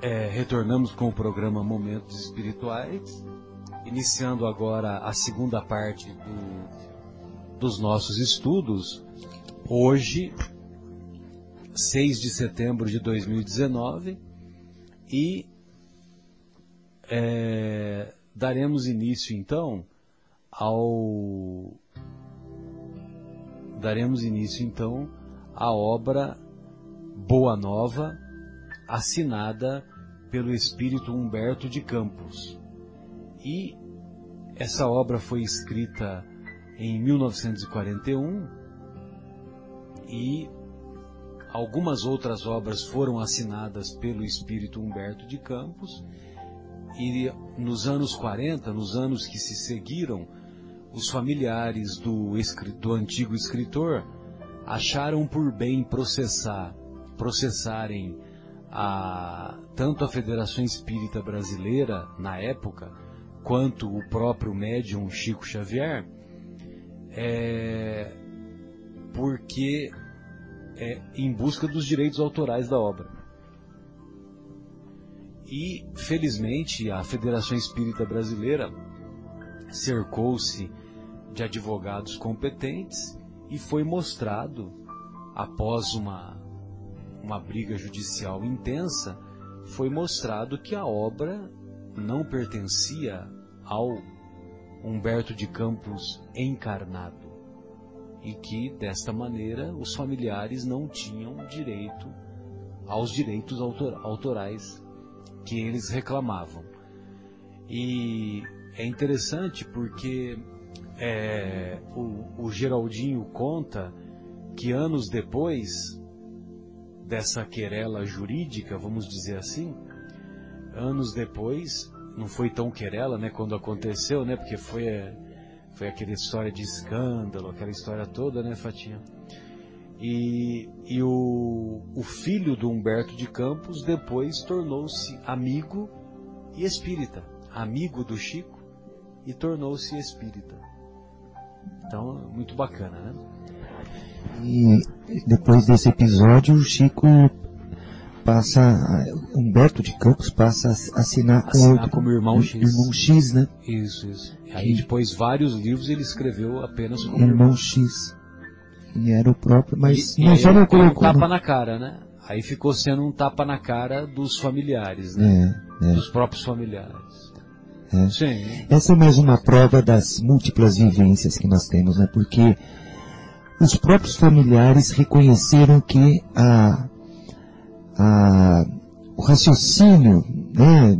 é, retornamos com o programa Momentos Espirituais, iniciando agora a segunda parte do, dos nossos estudos. Hoje, 6 de setembro de 2019, e é, daremos início então ao daremos início então à obra Boa Nova, assinada pelo espírito Humberto de Campos. E essa obra foi escrita em 1941 e algumas outras obras foram assinadas pelo espírito Humberto de Campos e nos anos 40, nos anos que se seguiram, os familiares do, do antigo escritor acharam por bem processar, processarem a, tanto a Federação Espírita Brasileira na época, quanto o próprio médium Chico Xavier, é, porque é, em busca dos direitos autorais da obra. E, felizmente, a Federação Espírita Brasileira cercou-se de advogados competentes e foi mostrado, após uma, uma briga judicial intensa, foi mostrado que a obra não pertencia ao Humberto de Campos encarnado e que, desta maneira, os familiares não tinham direito aos direitos autor autorais que eles reclamavam. E é interessante porque é, o, o Geraldinho conta que anos depois dessa querela jurídica, vamos dizer assim, anos depois, não foi tão querela, né, quando aconteceu, né, porque foi, foi aquela história de escândalo, aquela história toda, né, Fatinha? E, e o, o filho do Humberto de Campos depois tornou-se amigo e espírita. Amigo do Chico e tornou-se espírita. Então, muito bacana, né? E depois desse episódio, o Chico passa, Humberto de Campos passa a assinar com Assinar outro, como irmão X. irmão X, né? Isso, isso. Aí depois vários livros ele escreveu apenas como Irmão X. E era o próprio, mas E, e não aí só não ele deu um colocou. tapa na cara, né? Aí ficou sendo um tapa na cara dos familiares, né? É, é, Dos próprios familiares. é. Sim. Essa é mais uma prova das múltiplas vivências que nós temos, né? Porque os próprios familiares reconheceram que a, a, o raciocínio né,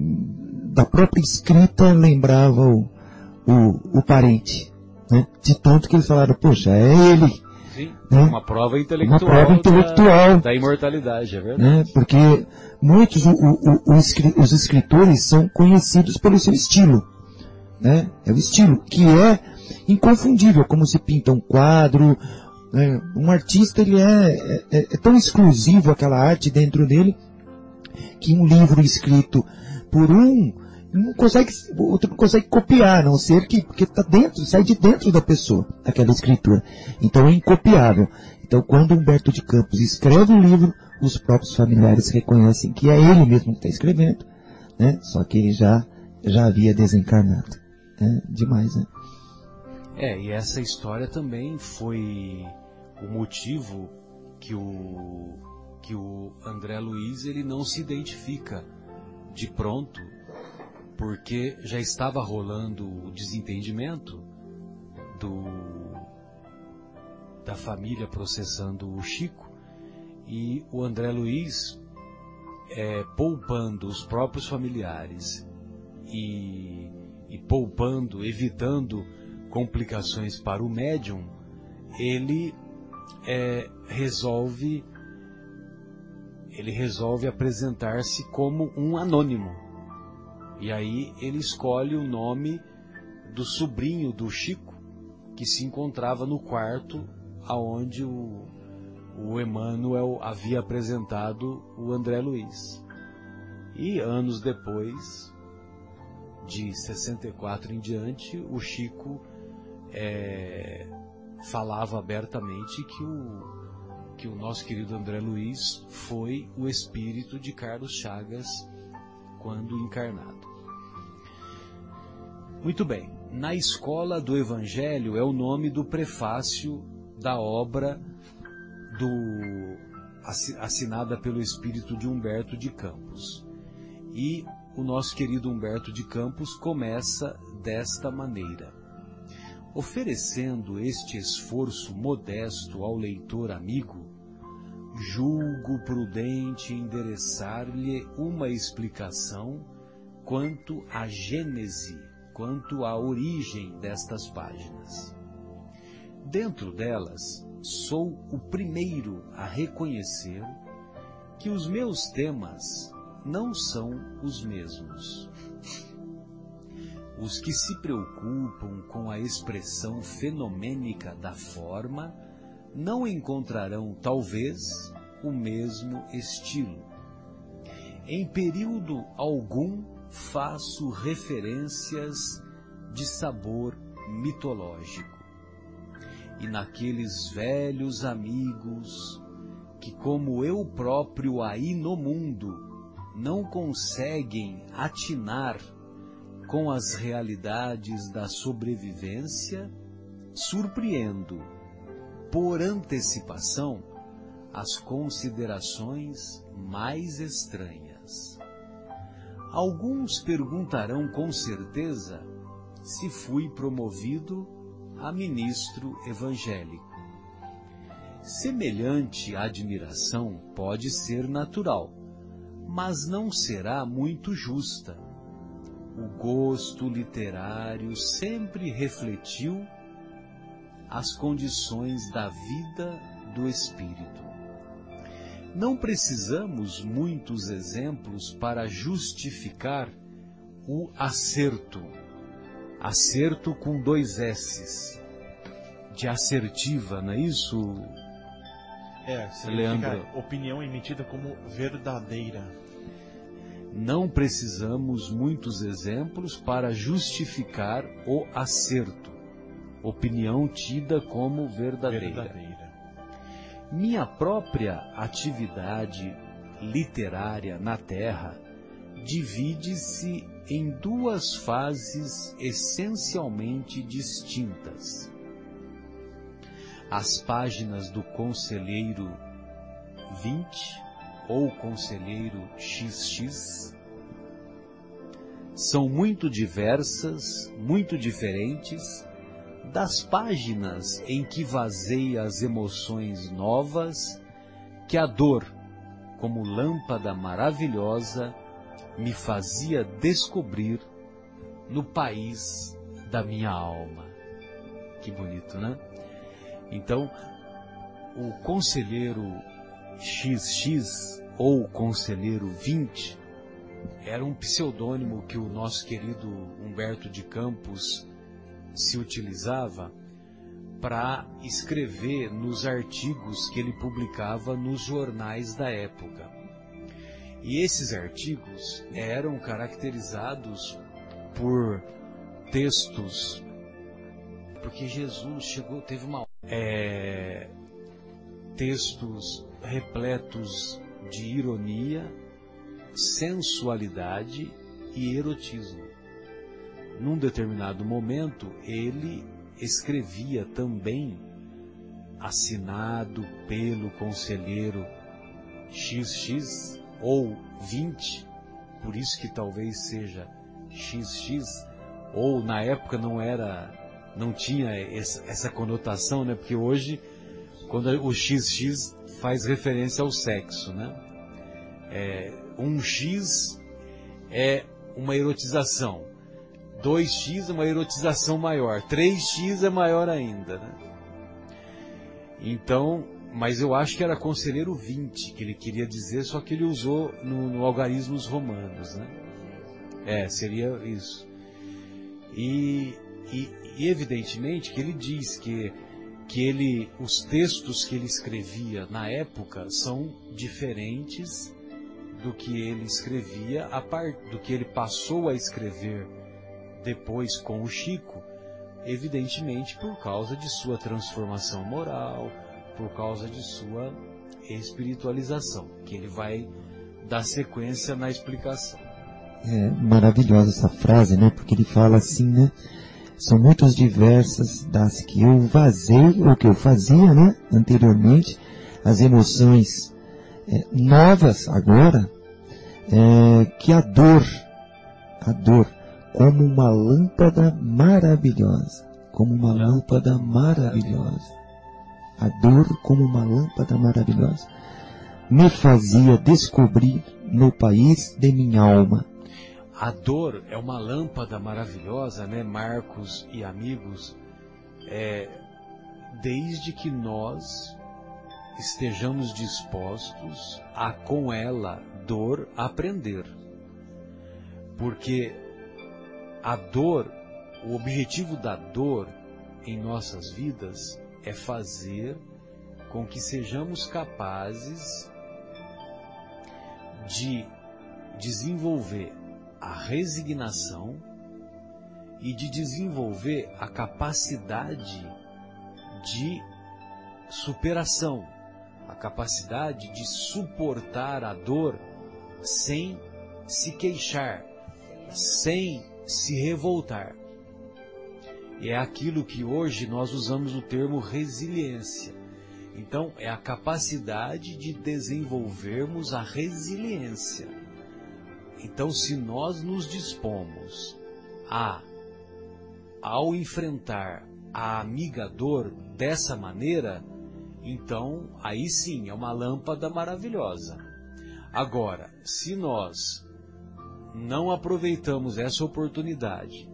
da própria escrita lembrava o, o, o parente. Né? De tanto que eles falaram, poxa, é ele. Sim. Né? Uma prova intelectual. prova intelectual. Da, da imortalidade, é verdade. Né? Porque muitos o, os escritores são conhecidos pelo seu estilo. Né? É o estilo, que é inconfundível, como se pinta um quadro. Né? Um artista ele é, é, é tão exclusivo aquela arte dentro dele que um livro escrito por um não consegue, o outro não consegue copiar, a não ser que, porque está dentro, sai de dentro da pessoa, aquela escritura. Então é incopiável. Então quando Humberto de Campos escreve um livro, os próprios familiares reconhecem que é ele mesmo que está escrevendo, né? Só que ele já, já havia desencarnado. É demais, né? É, e essa história também foi o motivo que o, que o André Luiz ele não se identifica de pronto, porque já estava rolando o desentendimento do, da família processando o Chico, e o André Luiz, é, poupando os próprios familiares e, e poupando, evitando complicações para o médium, ele é, resolve ele resolve apresentar-se como um anônimo. E aí ele escolhe o nome do sobrinho do Chico, que se encontrava no quarto aonde o, o Emmanuel havia apresentado o André Luiz. E anos depois, de 64 em diante, o Chico é, falava abertamente que o, que o nosso querido André Luiz foi o espírito de Carlos Chagas quando encarnado. Muito bem, na Escola do Evangelho é o nome do prefácio da obra do, assinada pelo espírito de Humberto de Campos. E o nosso querido Humberto de Campos começa desta maneira. Oferecendo este esforço modesto ao leitor amigo, julgo prudente endereçar-lhe uma explicação quanto à gênese, quanto à origem destas páginas. Dentro delas, sou o primeiro a reconhecer que os meus temas não são os mesmos. Os que se preocupam com a expressão fenomênica da forma não encontrarão, talvez, o mesmo estilo. Em período algum faço referências de sabor mitológico. E naqueles velhos amigos que, como eu próprio aí no mundo, não conseguem atinar com as realidades da sobrevivência, surpreendo, por antecipação, as considerações mais estranhas. Alguns perguntarão com certeza se fui promovido a ministro evangélico. Semelhante admiração pode ser natural, mas não será muito justa. O gosto literário sempre refletiu as condições da vida do espírito. Não precisamos muitos exemplos para justificar o acerto. Acerto com dois S's. De assertiva, não é isso? É, Leandro. opinião emitida como verdadeira. Não precisamos muitos exemplos para justificar o acerto. Opinião tida como verdadeira. verdadeira. Minha própria atividade literária na Terra divide-se em duas fases essencialmente distintas. As páginas do Conselheiro 20 ou Conselheiro XX são muito diversas, muito diferentes das páginas em que vazei as emoções novas que a dor, como lâmpada maravilhosa, me fazia descobrir no país da minha alma. Que bonito, né? Então, o conselheiro XX ou conselheiro 20 era um pseudônimo que o nosso querido Humberto de Campos se utilizava para escrever nos artigos que ele publicava nos jornais da época. E esses artigos eram caracterizados por textos, porque Jesus chegou, teve uma é, textos repletos de ironia, sensualidade e erotismo num determinado momento, ele escrevia também, assinado pelo conselheiro XX ou 20, por isso que talvez seja XX, ou na época não era, não tinha essa, conotação, né? Porque hoje, quando o XX faz referência ao sexo, né? É, um X é uma erotização. 2x é uma erotização maior, 3x é maior ainda, né? Então, mas eu acho que era conselheiro 20 que ele queria dizer, só que ele usou no, no algarismos romanos, né? É, seria isso. E, e, e, evidentemente que ele diz que, que ele, os textos que ele escrevia na época são diferentes do que ele escrevia, a par, do que ele passou a escrever depois com o Chico, evidentemente por causa de sua transformação moral, por causa de sua espiritualização, que ele vai dar sequência na explicação. É maravilhosa essa frase, né? Porque ele fala assim, né? São muitas diversas das que eu vazei, ou que eu fazia, né? Anteriormente, as emoções é, novas agora, é, que a dor, a dor, como uma lâmpada maravilhosa, como uma lâmpada maravilhosa, a dor como uma lâmpada maravilhosa, me fazia descobrir no país de minha alma. A dor é uma lâmpada maravilhosa, né, Marcos e amigos, é, desde que nós estejamos dispostos a com ela, dor, aprender. Porque a dor, o objetivo da dor em nossas vidas é fazer com que sejamos capazes de desenvolver a resignação e de desenvolver a capacidade de superação, a capacidade de suportar a dor sem se queixar, sem se revoltar. É aquilo que hoje nós usamos o termo resiliência. Então, é a capacidade de desenvolvermos a resiliência. Então, se nós nos dispomos a, ao enfrentar a amiga dor dessa maneira, então aí sim é uma lâmpada maravilhosa. Agora, se nós não aproveitamos essa oportunidade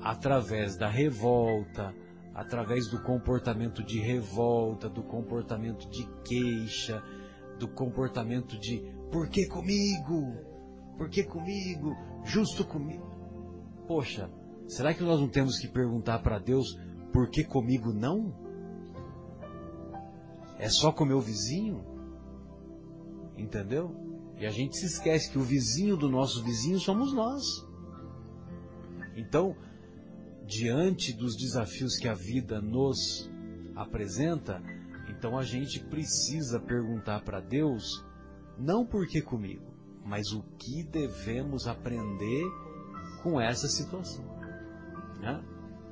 através da revolta, através do comportamento de revolta, do comportamento de queixa, do comportamento de por que comigo? Por que comigo? Justo comigo? Poxa, será que nós não temos que perguntar para Deus por que comigo não? É só com meu vizinho? Entendeu? E a gente se esquece que o vizinho do nosso vizinho somos nós. Então, diante dos desafios que a vida nos apresenta, então a gente precisa perguntar para Deus, não por que comigo, mas o que devemos aprender com essa situação. Né?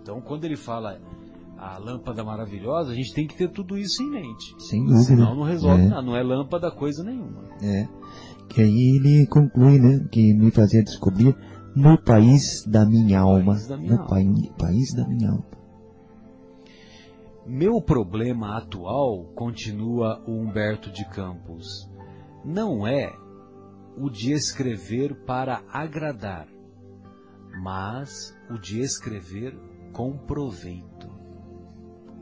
Então, quando ele fala a lâmpada maravilhosa, a gente tem que ter tudo isso em mente. Sem dúvida. Senão não resolve é. nada, não é lâmpada coisa nenhuma. É. Que aí ele conclui, né, que me fazia descobrir no país da minha alma. Da minha no alma. País, país da minha alma. Meu problema atual, continua o Humberto de Campos, não é o de escrever para agradar, mas o de escrever com proveito,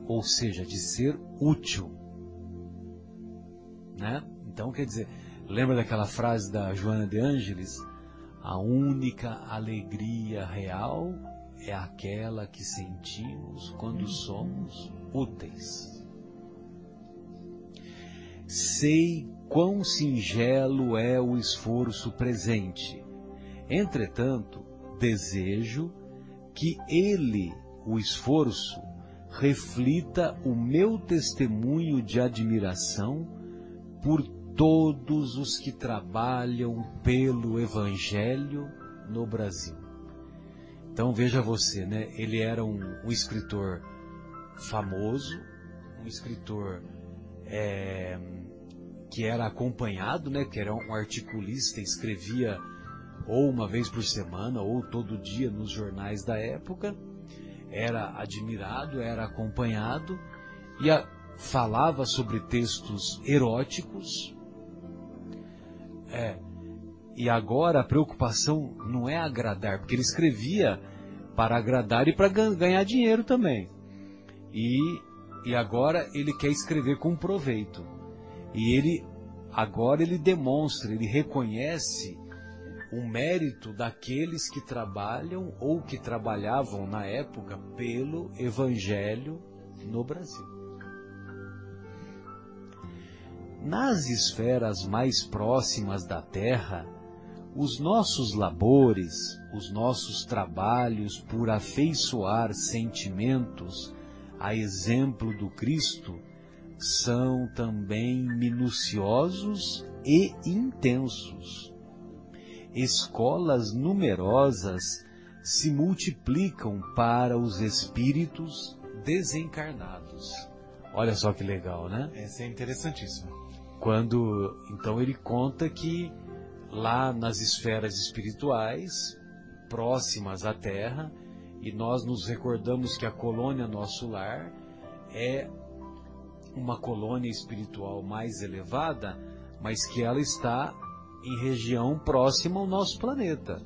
ou seja, de ser útil. Né? Então, quer dizer, lembra daquela frase da Joana de Ângeles? A única alegria real é aquela que sentimos quando somos úteis. Sei quão singelo é o esforço presente. Entretanto, desejo que ele, o esforço, reflita o meu testemunho de admiração por todos os que trabalham pelo Evangelho no Brasil. Então veja você, né? Ele era um, um escritor famoso, um escritor é, que era acompanhado, né? Que era um articulista, escrevia ou uma vez por semana ou todo dia nos jornais da época. Era admirado, era acompanhado e a, falava sobre textos eróticos, é. E agora a preocupação não é agradar, porque ele escrevia para agradar e para ganhar dinheiro também. E, e agora ele quer escrever com proveito. E ele agora ele demonstra, ele reconhece o mérito daqueles que trabalham ou que trabalhavam na época pelo evangelho no Brasil. Nas esferas mais próximas da Terra, os nossos labores, os nossos trabalhos por afeiçoar sentimentos, a exemplo do Cristo, são também minuciosos e intensos. escolas numerosas se multiplicam para os espíritos desencarnados. Olha só que legal, né? Essa é interessantíssimo. Quando então ele conta que lá nas esferas espirituais próximas à Terra, e nós nos recordamos que a colônia nosso lar é uma colônia espiritual mais elevada, mas que ela está em região próxima ao nosso planeta.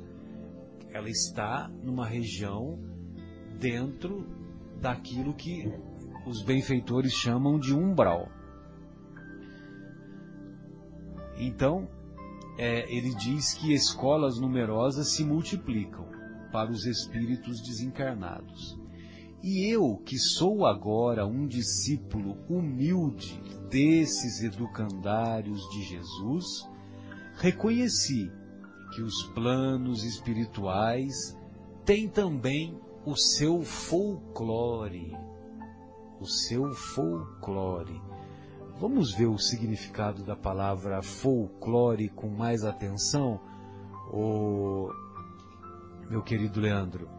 Ela está numa região dentro daquilo que os benfeitores chamam de umbral. Então, é, ele diz que escolas numerosas se multiplicam para os espíritos desencarnados. E eu, que sou agora um discípulo humilde desses educandários de Jesus, reconheci que os planos espirituais têm também o seu folclore. O seu folclore. Vamos ver o significado da palavra folclore com mais atenção, o meu querido Leandro.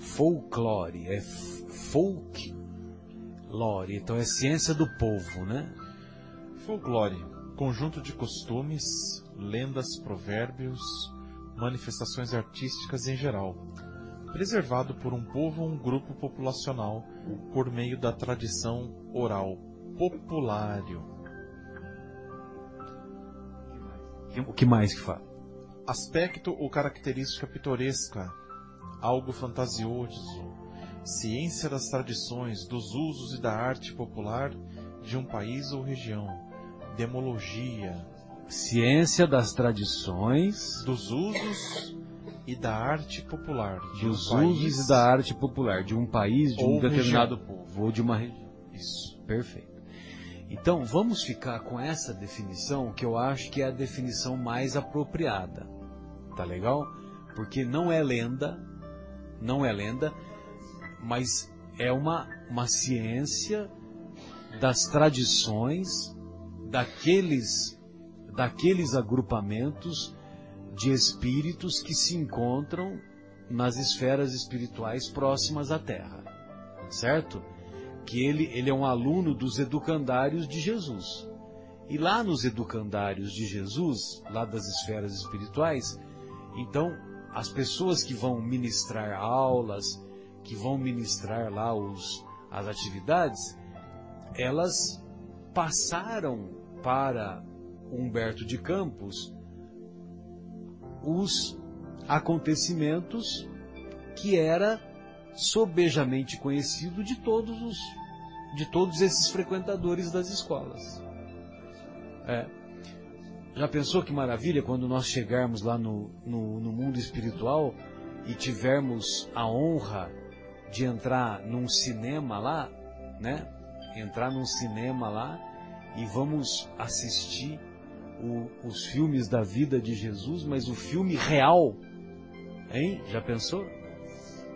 Folclore é folk lore, então é ciência do povo, né? Folclore, conjunto de costumes, lendas, provérbios, manifestações artísticas em geral, preservado por um povo ou um grupo populacional por meio da tradição oral populário. O que mais que fala? Aspecto ou característica pitoresca, algo fantasioso, ciência das tradições, dos usos e da arte popular de um país ou região, demologia, ciência das tradições, dos usos e da arte popular, de dos um usos e da arte popular de um país, de um determinado região. povo ou de uma região. Isso, perfeito. Então, vamos ficar com essa definição, que eu acho que é a definição mais apropriada. Tá legal? Porque não é lenda, não é lenda, mas é uma, uma ciência das tradições daqueles, daqueles agrupamentos de espíritos que se encontram nas esferas espirituais próximas à Terra. Certo? que ele, ele é um aluno dos educandários de Jesus. E lá nos educandários de Jesus, lá das esferas espirituais, então as pessoas que vão ministrar aulas, que vão ministrar lá os, as atividades, elas passaram para Humberto de Campos os acontecimentos que era sobejamente conhecido de todos os de todos esses frequentadores das escolas. É. Já pensou que maravilha quando nós chegarmos lá no, no, no mundo espiritual e tivermos a honra de entrar num cinema lá, né? Entrar num cinema lá e vamos assistir o, os filmes da vida de Jesus, mas o filme real, hein? Já pensou?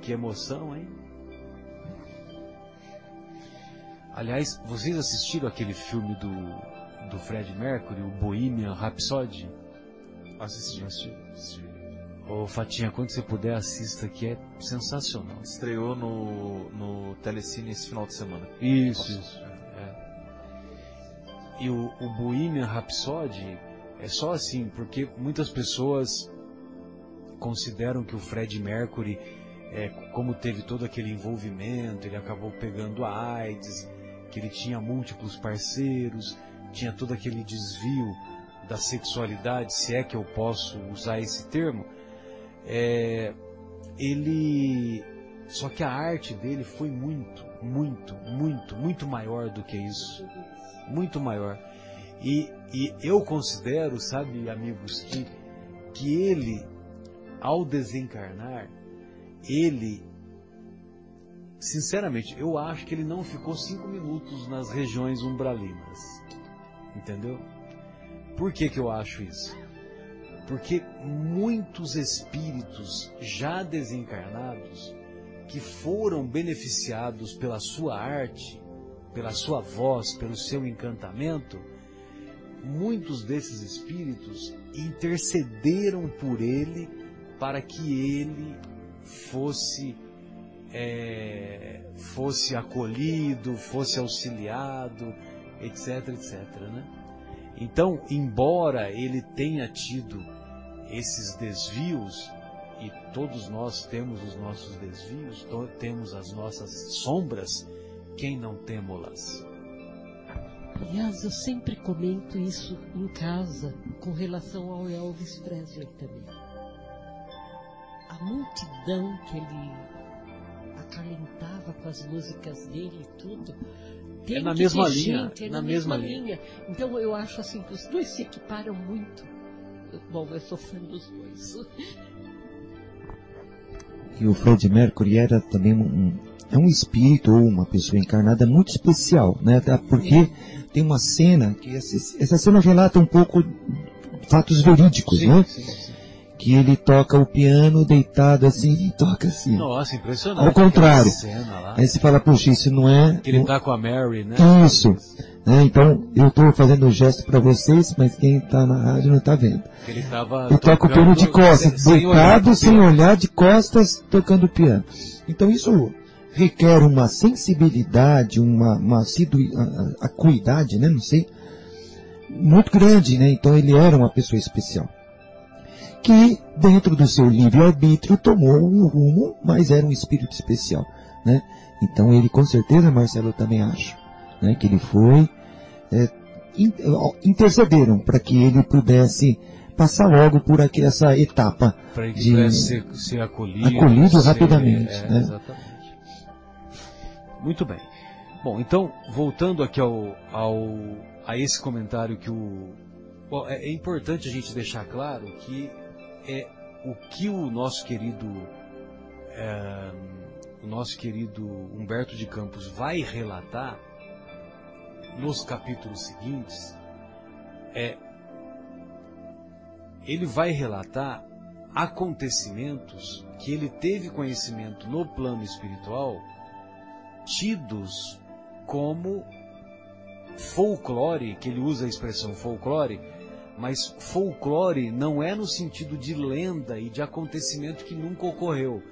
Que emoção, hein? Aliás, vocês assistiram aquele filme do, do Fred Mercury, o Bohemian Rhapsody? Assisti. Assisti. Ô Fatinha, quando você puder, assista que é sensacional. Estreou no, no Telecine esse final de semana. Isso, isso. É. E o, o Bohemian Rhapsody é só assim, porque muitas pessoas consideram que o Fred Mercury, é, como teve todo aquele envolvimento, ele acabou pegando a AIDS, que ele tinha múltiplos parceiros, tinha todo aquele desvio da sexualidade, se é que eu posso usar esse termo, é, ele. Só que a arte dele foi muito, muito, muito, muito maior do que isso. Muito maior. E, e eu considero, sabe, amigos, que, que ele, ao desencarnar, ele sinceramente, eu acho que ele não ficou cinco minutos nas regiões umbralinas. Entendeu? Por que, que eu acho isso? Porque muitos espíritos já desencarnados, que foram beneficiados pela sua arte, pela sua voz, pelo seu encantamento, muitos desses espíritos intercederam por ele para que ele fosse é, fosse acolhido, fosse auxiliado, etc, etc, né? Então, embora ele tenha tido esses desvios, e todos nós temos os nossos desvios, temos as nossas sombras, quem não temo-las? Aliás, eu sempre comento isso em casa com relação ao Elvis Presley também. A multidão que ele acalentava com as músicas dele e tudo, tem é na mesma linha, gente, é na, na mesma, mesma linha. linha. Então eu acho assim que os dois se equiparam muito. Bom, eu sou fã dos dois. E o Fred Mercury era também um, é um espírito ou uma pessoa encarnada muito especial, né? Porque tem uma cena que essa, essa cena relata um pouco fatos verídicos, Sim, né? sim, sim. Que ele toca o piano deitado assim e toca assim. Nossa, impressionante. Ao contrário. Aí você fala, puxa, isso não é. Que ele tá com a Mary, né? Isso. né? Então, eu estou fazendo o gesto para vocês, mas quem está na rádio não está vendo. Ele tava Eu toco o piano de costas, sem- sem olhar deitado, sem olhar, de costas, tocando piano. Então isso requer uma sensibilidade, uma, uma assidu- acuidade, né, não sei, muito grande, né? Então ele era uma pessoa especial. Que, dentro do seu livre-arbítrio, tomou um rumo, mas era um espírito especial, né? Então ele, com certeza, Marcelo, eu também acho, né, que ele foi, é, intercederam para que ele pudesse passar logo por aqui, essa etapa Para ele de- pudesse ser, ser acolhido. Acolhido ser- rapidamente, é, né? Exatamente. Muito bem. Bom, então, voltando aqui ao, ao, a esse comentário que o. Bom, é, é importante a gente deixar claro que é o que o nosso querido. é, o nosso querido Humberto de Campos vai relatar nos capítulos seguintes é ele vai relatar acontecimentos que ele teve conhecimento no plano espiritual, tidos como folclore, que ele usa a expressão folclore, mas folclore não é no sentido de lenda e de acontecimento que nunca ocorreu.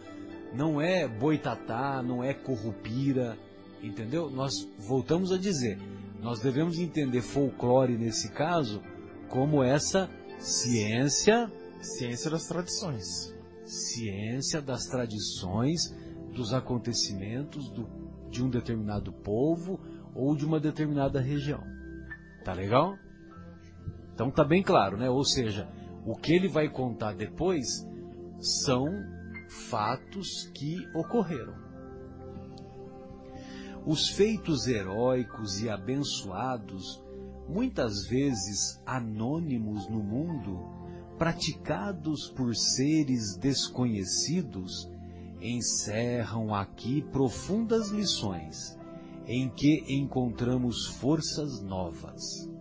Não é boitatá, não é corrupira, entendeu? Nós voltamos a dizer, nós devemos entender folclore nesse caso como essa ciência Ciência das tradições. ciência das tradições, dos acontecimentos do, de um determinado povo ou de uma determinada região. Tá legal? Então tá bem claro, né? Ou seja, o que ele vai contar depois são fatos que ocorreram. Os feitos heróicos e abençoados, muitas vezes anônimos no mundo, praticados por seres desconhecidos, encerram aqui profundas lições, em que encontramos forças novas.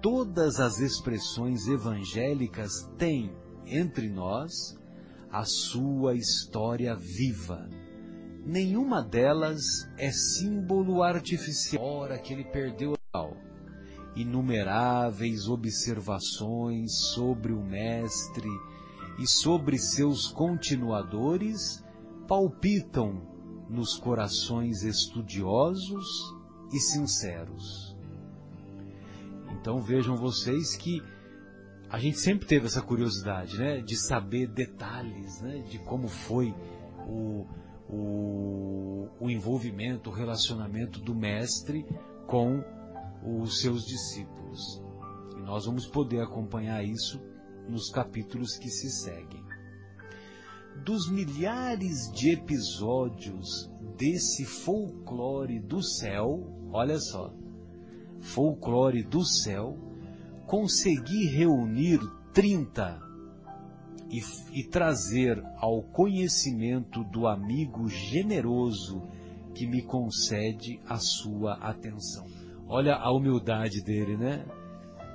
Todas as expressões evangélicas têm, entre nós, a sua história viva. Nenhuma delas é símbolo artificial, ora que ele perdeu inumeráveis observações sobre o Mestre e sobre seus continuadores palpitam nos corações estudiosos e sinceros. Então vejam vocês que a gente sempre teve essa curiosidade, né, de saber detalhes, né, de como foi o, o, o envolvimento, o relacionamento do mestre com os seus discípulos. E nós vamos poder acompanhar isso nos capítulos que se seguem. Dos milhares de episódios desse folclore do céu, olha só, folclore do céu, consegui reunir 30 e, e trazer ao conhecimento do amigo generoso que me concede a sua atenção. Olha a humildade dele, né?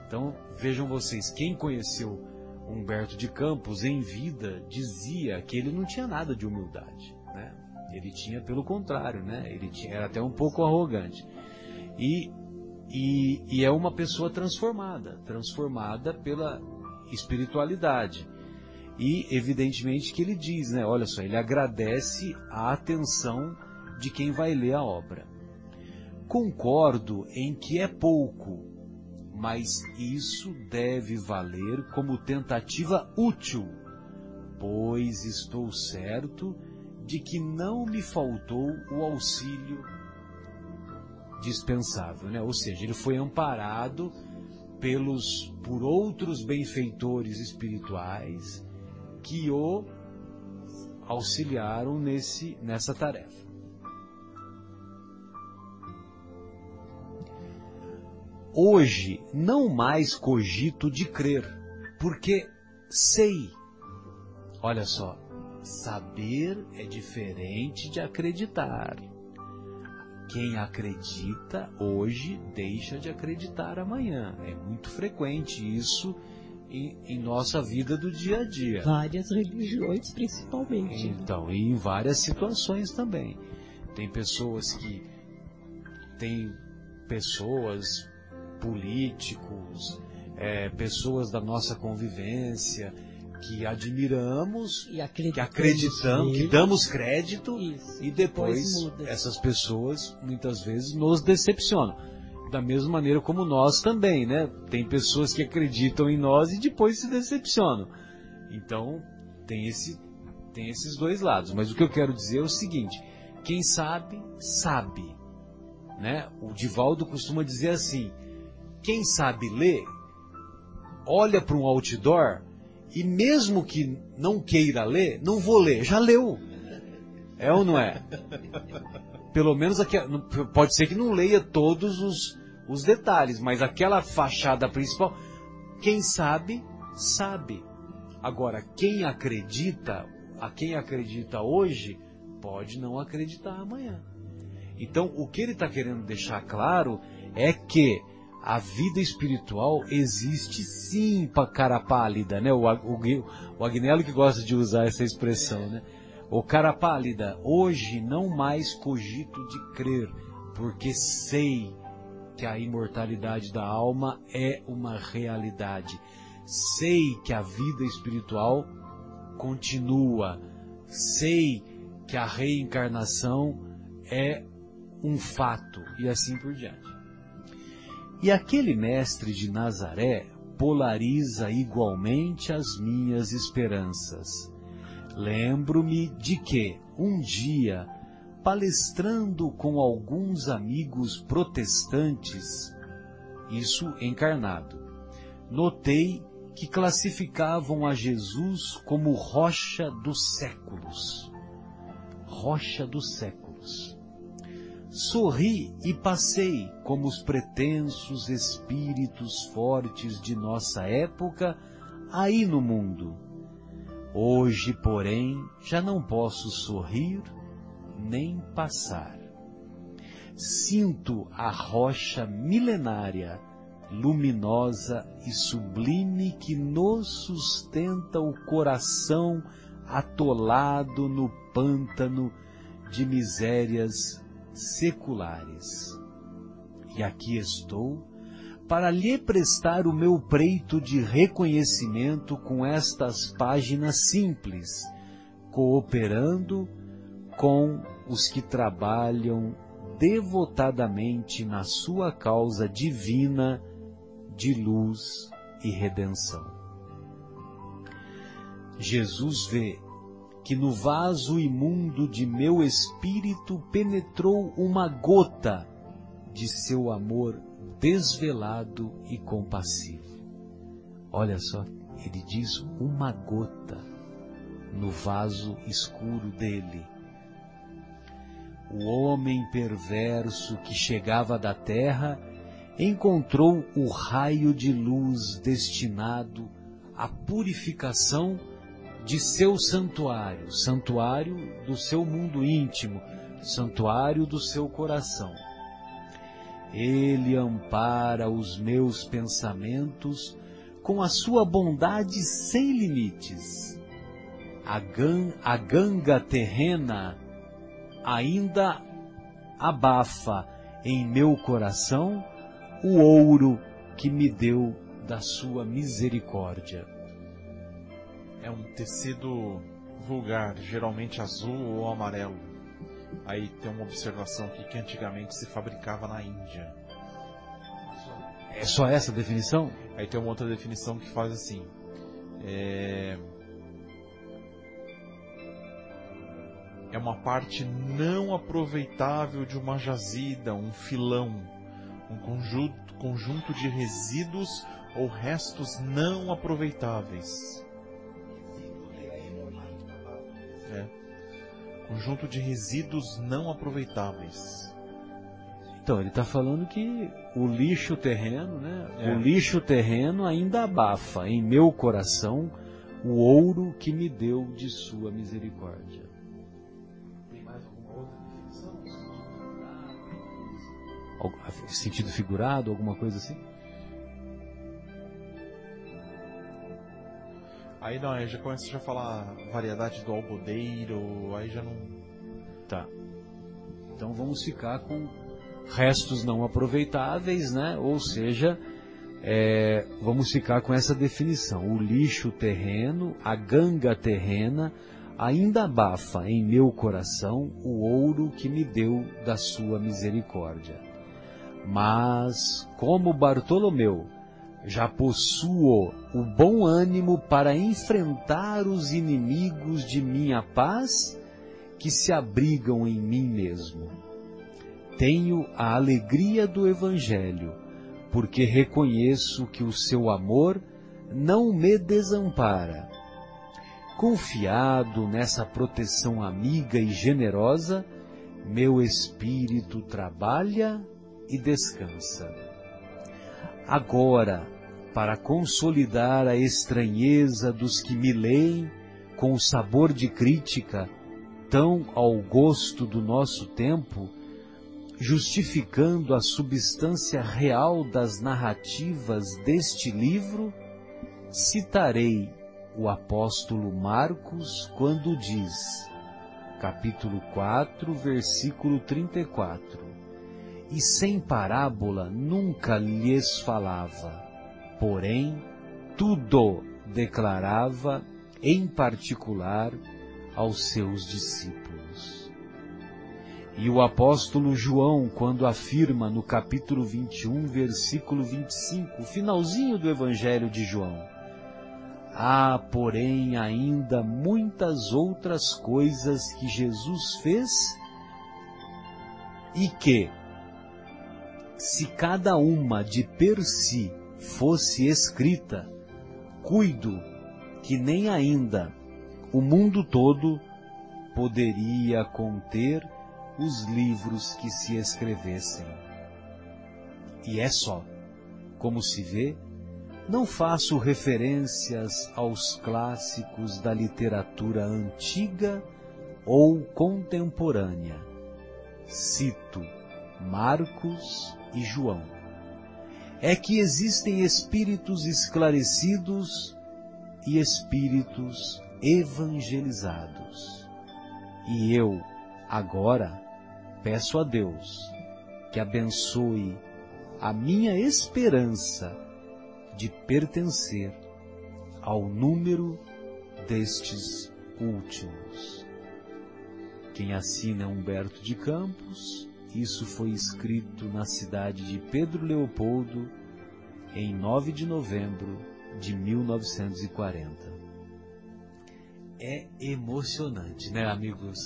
Então, vejam vocês, quem conheceu Humberto de Campos em vida dizia que ele não tinha nada de humildade, né? Ele tinha pelo contrário, né? Ele tinha, era até um pouco arrogante. E, E, e é uma pessoa transformada, transformada pela espiritualidade. E evidentemente que ele diz, né? Olha só, ele agradece a atenção de quem vai ler a obra. Concordo em que é pouco, mas isso deve valer como tentativa útil, pois estou certo de que não me faltou o auxílio dispensável, né? Ou seja, ele foi amparado pelos por outros benfeitores espirituais que o auxiliaram nesse nessa tarefa. Hoje não mais cogito de crer, porque sei. Olha só, saber é diferente de acreditar. Quem acredita hoje deixa de acreditar amanhã. É muito frequente isso em, em, nossa vida do dia a dia. Várias religiões, principalmente. Então, e em várias situações também. Tem pessoas que. Tem pessoas, políticos, é, pessoas da nossa convivência que admiramos, que acreditamos, que damos crédito Isso, e depois, depois essas pessoas muitas vezes nos decepcionam. Da mesma maneira como nós também, né? Tem pessoas que acreditam em nós e depois se decepcionam. Então, tem esse tem esses dois lados, mas o que eu quero dizer é o seguinte: quem sabe, sabe. Né? O Divaldo costuma dizer assim: quem sabe ler, olha para um outdoor e mesmo que não queira ler, não vou ler, já leu. É ou não é? Pelo menos aqui, pode ser que não leia todos os, os detalhes, mas aquela fachada principal, quem sabe, sabe. Agora, quem acredita, a quem acredita hoje, pode não acreditar amanhã. Então, o que ele está querendo deixar claro é que a vida espiritual existe sim para cara pálida, né? O, o, o Agnello que gosta de usar essa expressão, né? O cara pálida, hoje não mais cogito de crer, porque sei que a imortalidade da alma é uma realidade. Sei que a vida espiritual continua. Sei que a reencarnação é um fato e assim por diante. E aquele mestre de Nazaré polariza igualmente as minhas esperanças. Lembro-me de que, um dia, palestrando com alguns amigos protestantes, isso encarnado, notei que classificavam a Jesus como rocha dos séculos. Rocha dos séculos. Sorri e passei como os pretensos espíritos fortes de nossa época aí no mundo. Hoje, porém, já não posso sorrir nem passar. Sinto a rocha milenária, luminosa e sublime que nos sustenta o coração atolado no pântano de misérias seculares. E aqui estou para lhe prestar o meu preito de reconhecimento com estas páginas simples, cooperando com os que trabalham devotadamente na sua causa divina de luz e redenção. Jesus vê que no vaso imundo de meu espírito penetrou uma gota de seu amor desvelado e compassivo. Olha só, ele diz uma gota no vaso escuro dele. O homem perverso que chegava da terra encontrou o raio de luz destinado à purificação de seu santuário, santuário do seu mundo íntimo, santuário do seu coração. Ele ampara os meus pensamentos com a sua bondade sem limites. A, gan, a ganga terrena ainda abafa em meu coração o ouro que me deu da sua misericórdia. É um tecido vulgar, geralmente azul ou amarelo. Aí tem uma observação aqui que antigamente se fabricava na Índia. É só essa definição? Aí tem uma outra definição que faz assim. É, é uma parte não aproveitável de uma jazida, um filão, um conjunto, conjunto de resíduos ou restos não aproveitáveis. Conjunto de resíduos não aproveitáveis. Então, ele está falando que o lixo terreno, né? É. O lixo terreno ainda abafa em meu coração o ouro que me deu de sua misericórdia. Tem mais alguma outra definição? Sentido figurado, alguma coisa assim? Aí não, aí já começa a falar variedade do algodeiro, aí já não. Tá. Então vamos ficar com restos não aproveitáveis, né? Ou seja, é, vamos ficar com essa definição. O lixo terreno, a ganga terrena, ainda abafa em meu coração o ouro que me deu da sua misericórdia. Mas, como Bartolomeu, já possuo o bom ânimo para enfrentar os inimigos de minha paz que se abrigam em mim mesmo. Tenho a alegria do Evangelho, porque reconheço que o seu amor não me desampara. Confiado nessa proteção amiga e generosa, meu espírito trabalha e descansa. Agora, para consolidar a estranheza dos que me leem com o sabor de crítica, tão ao gosto do nosso tempo, justificando a substância real das narrativas deste livro, citarei o apóstolo Marcos quando diz, capítulo 4, versículo 34, e sem parábola nunca lhes falava, porém tudo declarava em particular aos seus discípulos. E o apóstolo João, quando afirma no capítulo 21, versículo 25, o finalzinho do Evangelho de João, Há, porém, ainda muitas outras coisas que Jesus fez e que, se cada uma de per si fosse escrita, cuido que nem ainda o mundo todo poderia conter os livros que se escrevessem. E é só, como se vê, não faço referências aos clássicos da literatura antiga ou contemporânea. Cito Marcos e João. É que existem espíritos esclarecidos e espíritos evangelizados. E eu, agora, peço a Deus que abençoe a minha esperança de pertencer ao número destes últimos. Quem assina Humberto de Campos, isso foi escrito na cidade de Pedro Leopoldo em 9 de novembro de 1940. É emocionante, né, amigos?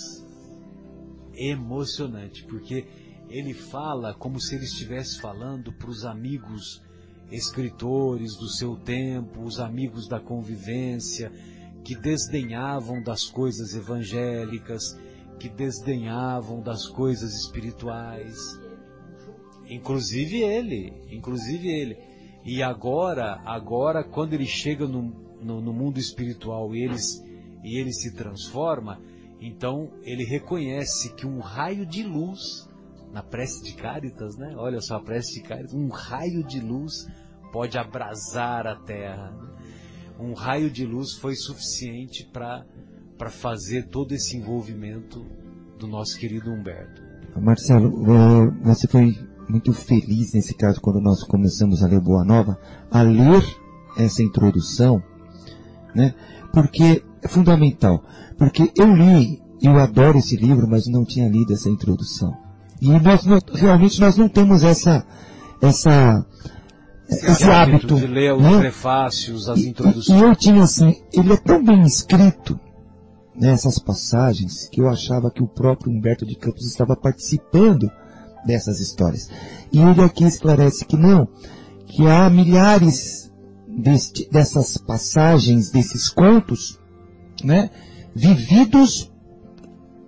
Emocionante, porque ele fala como se ele estivesse falando para os amigos escritores do seu tempo, os amigos da convivência, que desdenhavam das coisas evangélicas, que desdenhavam das coisas espirituais. Inclusive ele, inclusive ele. E agora, agora, quando ele chega no, no, no mundo espiritual e, eles, e ele se transforma, então ele reconhece que um raio de luz na prece de Cáritas, né? Olha só a prece de Cáritas, um raio de luz pode abrasar a terra. Um raio de luz foi suficiente para para fazer todo esse envolvimento do nosso querido Humberto. Marcelo, eh, você foi muito feliz nesse caso quando nós começamos a ler Boa Nova, a ler essa introdução, né? Porque é fundamental. Porque eu li, eu adoro esse livro, mas não tinha lido essa introdução. E nós não, realmente nós não temos essa, essa, esse, esse hábito, de ler os né? prefácios, as E, introduções. e eu tinha assim, ele é tão bem escrito nessas passagens que eu achava que o próprio Humberto de Campos estava participando dessas histórias. E ele aqui esclarece que não, que há milhares deste- dessas passagens, desses contos, né, vividos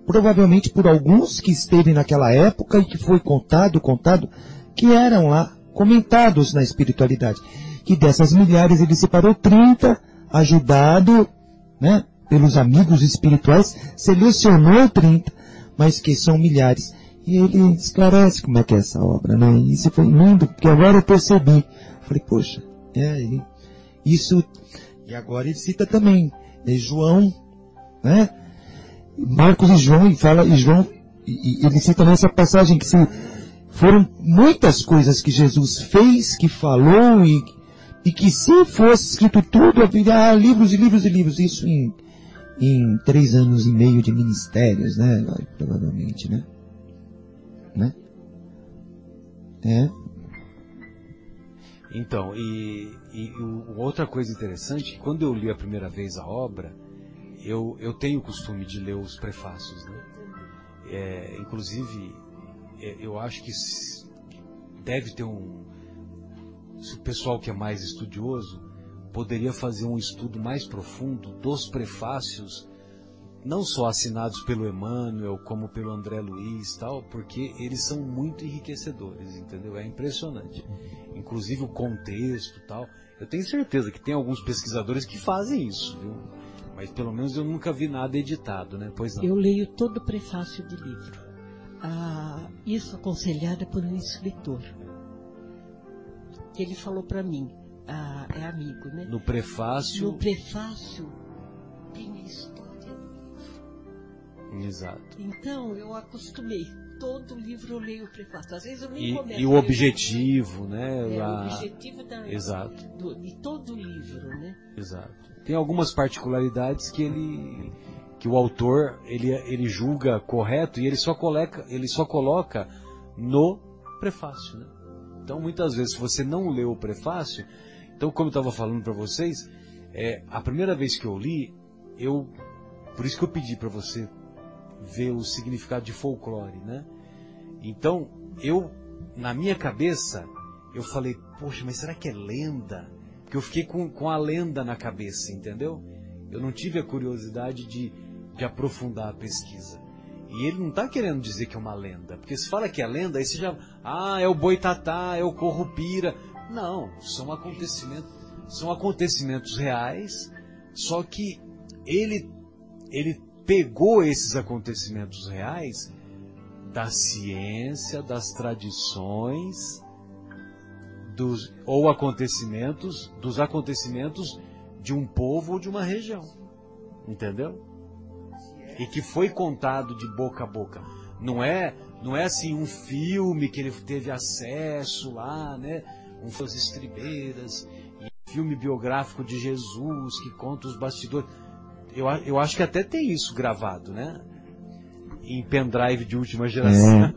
provavelmente por alguns que esteve naquela época e que foi contado, contado, que eram lá comentados na espiritualidade. Que dessas milhares ele separou 30, ajudado, né, pelos amigos espirituais, selecionou 30, mas que são milhares. E ele esclarece como é que é essa obra, né? Isso foi lindo, porque agora eu percebi. Falei, poxa, é, isso, e agora ele cita também, é João, né? Marcos e João, e fala, e João, e, e ele cita nessa passagem que se, foram muitas coisas que Jesus fez, que falou, e, e que se fosse escrito tudo, haveria livros e livros e livros, isso em, em três anos e meio de ministérios, né? Provavelmente, né? Né? É. Então, e, e outra coisa interessante, quando eu li a primeira vez a obra, eu, eu tenho o costume de ler os prefácios, né? É, inclusive, é, eu acho que deve ter um... Se o pessoal que é mais estudioso poderia fazer um estudo mais profundo dos prefácios, não só assinados pelo Emmanuel, como pelo André Luiz tal, porque eles são muito enriquecedores, entendeu? É impressionante. Inclusive o contexto tal. Eu tenho certeza que tem alguns pesquisadores que fazem isso, viu? Mas pelo menos eu nunca vi nada editado, né? Pois não. Eu leio todo o prefácio de livro. Ah, isso aconselhado por um escritor. Que ele falou para mim, ah, é amigo, né? No prefácio. No prefácio tem a história. Exato. Então eu acostumei. Todo livro eu leio o prefácio. Às vezes eu nem E, começo. e o ler objetivo, né? É, o a- objetivo da, Exato. do- de todo livro, né? Exato. Tem algumas particularidades que ele que o autor ele, ele julga correto e ele só coloca ele só coloca no prefácio, né? Então muitas vezes se você não leu o prefácio, então como eu estava falando para vocês, é, a primeira vez que eu li, eu por isso que eu pedi para você ver o significado de folclore, né? Então eu na minha cabeça eu falei, poxa, mas será que é lenda? Porque eu fiquei com, com a lenda na cabeça, entendeu? Eu não tive a curiosidade de, de aprofundar a pesquisa. E ele não está querendo dizer que é uma lenda. Porque se fala que é lenda, aí você já. Ah, é o boitatá, é o corrupira. Não, são acontecimentos, são acontecimentos reais, só que ele, ele pegou esses acontecimentos reais da ciência, das tradições, dos, ou acontecimentos, dos acontecimentos de um povo ou de uma região. Entendeu? E que foi contado de boca a boca. Não é, não é assim um filme que ele teve acesso lá, né? Filme das estribeiras, e filme biográfico de Jesus que conta os bastidores. Eu, eu acho que até tem isso gravado, né? Em pendrive de última geração.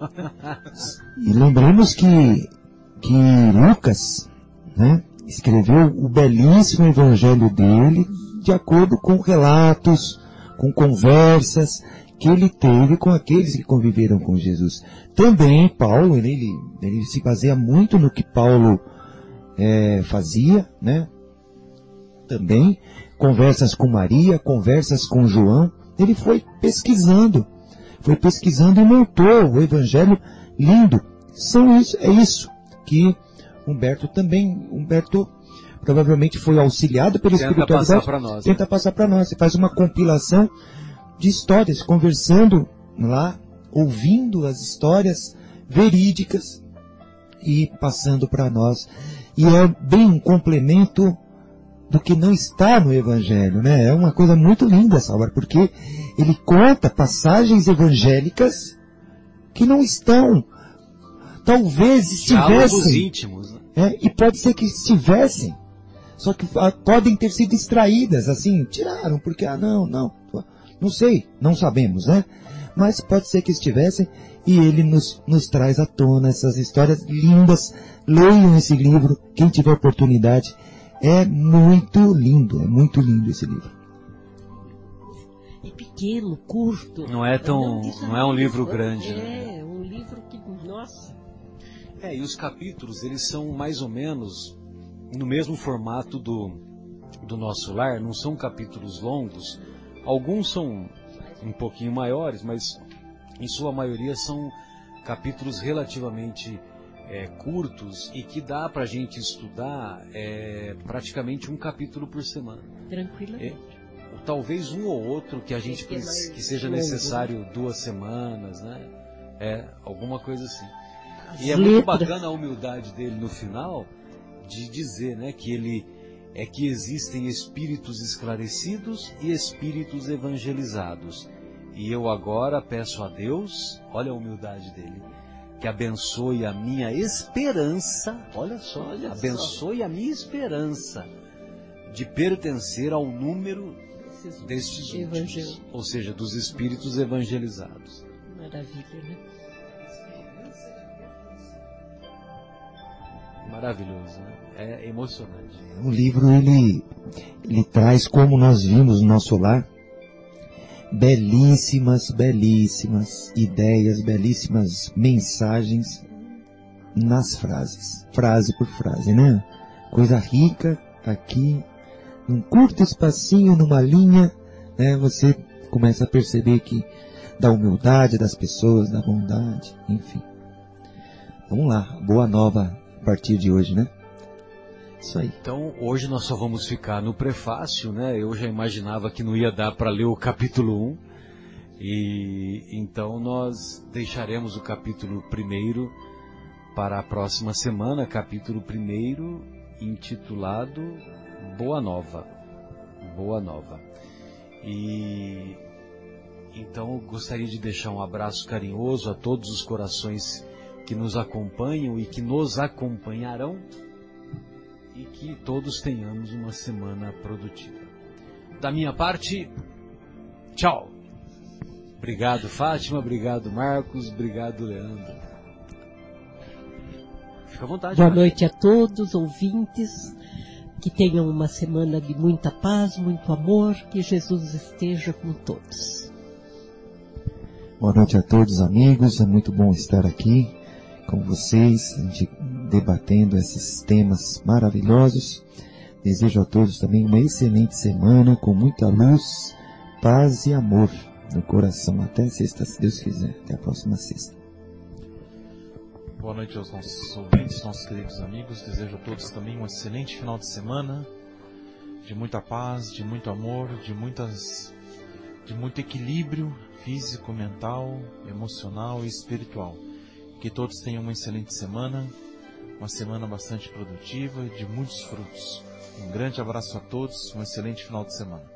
E lembremos que, que Lucas, né, escreveu o belíssimo evangelho dele de acordo com relatos, com conversas que ele teve com aqueles que conviveram com Jesus. Também Paulo, ele, ele se baseia muito no que Paulo eh, fazia, né? Também conversas com Maria, conversas com João. Ele foi pesquisando, foi pesquisando e montou o evangelho lindo. São isso, é isso que Humberto também, Humberto provavelmente foi auxiliado pela Tenta espiritualidade, passar para nós. né? tenta passar para nós. Você faz uma compilação de histórias, conversando lá, ouvindo as histórias verídicas e passando para nós. E é bem um complemento do que não está no Evangelho, né? É uma coisa muito linda essa obra, porque ele conta passagens evangélicas que não estão talvez estivessem. íntimos, né? É, e pode ser que estivessem. Só que ah, podem ter sido extraídas, assim, tiraram, porque, ah, não, não, não sei, não sabemos, né? Mas pode ser que estivessem e ele nos, nos traz à tona essas histórias lindas. Leiam esse livro, quem tiver oportunidade. É muito lindo, é muito lindo esse livro. É pequeno, curto. Não é tão- não é um livro grande, É, né? um livro que, nossa, É, e os capítulos, eles são mais ou menos no mesmo formato do, do nosso lar, não são capítulos longos. Alguns são um pouquinho maiores, mas em sua maioria são capítulos relativamente é, curtos e que dá para a gente estudar é, praticamente um capítulo por semana. tranquilamente. Talvez um ou outro que a gente que é seja né? necessário duas semanas, né? É, alguma coisa assim. As E é muito bacana a humildade dele no final de dizer, né, que ele é que existem espíritos esclarecidos e espíritos evangelizados. E eu agora peço a Deus, olha a humildade dele, que abençoe a minha esperança, olha só, Olha só. abençoe a minha esperança de pertencer ao número esses destes Evangel- últimos, ou seja, dos espíritos evangelizados. Maravilha, né? Maravilhoso, né? É emocionante. O livro, ele, ele traz, como nós vimos no nosso lar, belíssimas, belíssimas ideias, belíssimas mensagens nas frases. Frase por frase, né? Coisa rica aqui, num curto espacinho, numa linha, né? Você começa a perceber que da humildade das pessoas, da bondade, enfim. Vamos lá, boa nova a partir de hoje, né? Isso aí. Então, hoje nós só vamos ficar no prefácio, né? Eu já imaginava que não ia dar para ler o capítulo 1. E então nós deixaremos o capítulo 1 para a próxima semana, capítulo 1 intitulado Boa Nova. Boa Nova. E então gostaria de deixar um abraço carinhoso a todos os corações que nos acompanham e que nos acompanharão e que todos tenhamos uma semana produtiva. Da minha parte, tchau. Obrigado, Fátima, obrigado, Marcos, obrigado, Leandro. Fica à vontade. Boa Fátima. noite a todos, ouvintes. Que tenham uma semana de muita paz, muito amor. Que Jesus esteja com todos. Boa noite a todos, amigos. É muito bom estar aqui com vocês, gente debatendo esses temas maravilhosos. Desejo a todos também uma excelente semana com muita luz, paz e amor no coração. Até sexta, se Deus quiser. Até a próxima sexta. Boa noite aos nossos ouvintes, nossos queridos amigos. Desejo a todos também um excelente final de semana, de muita paz, de muito amor, de muitas, de muito equilíbrio físico, mental, emocional e espiritual. Que todos tenham uma excelente semana, uma semana bastante produtiva e de muitos frutos. Um grande abraço a todos, um excelente final de semana.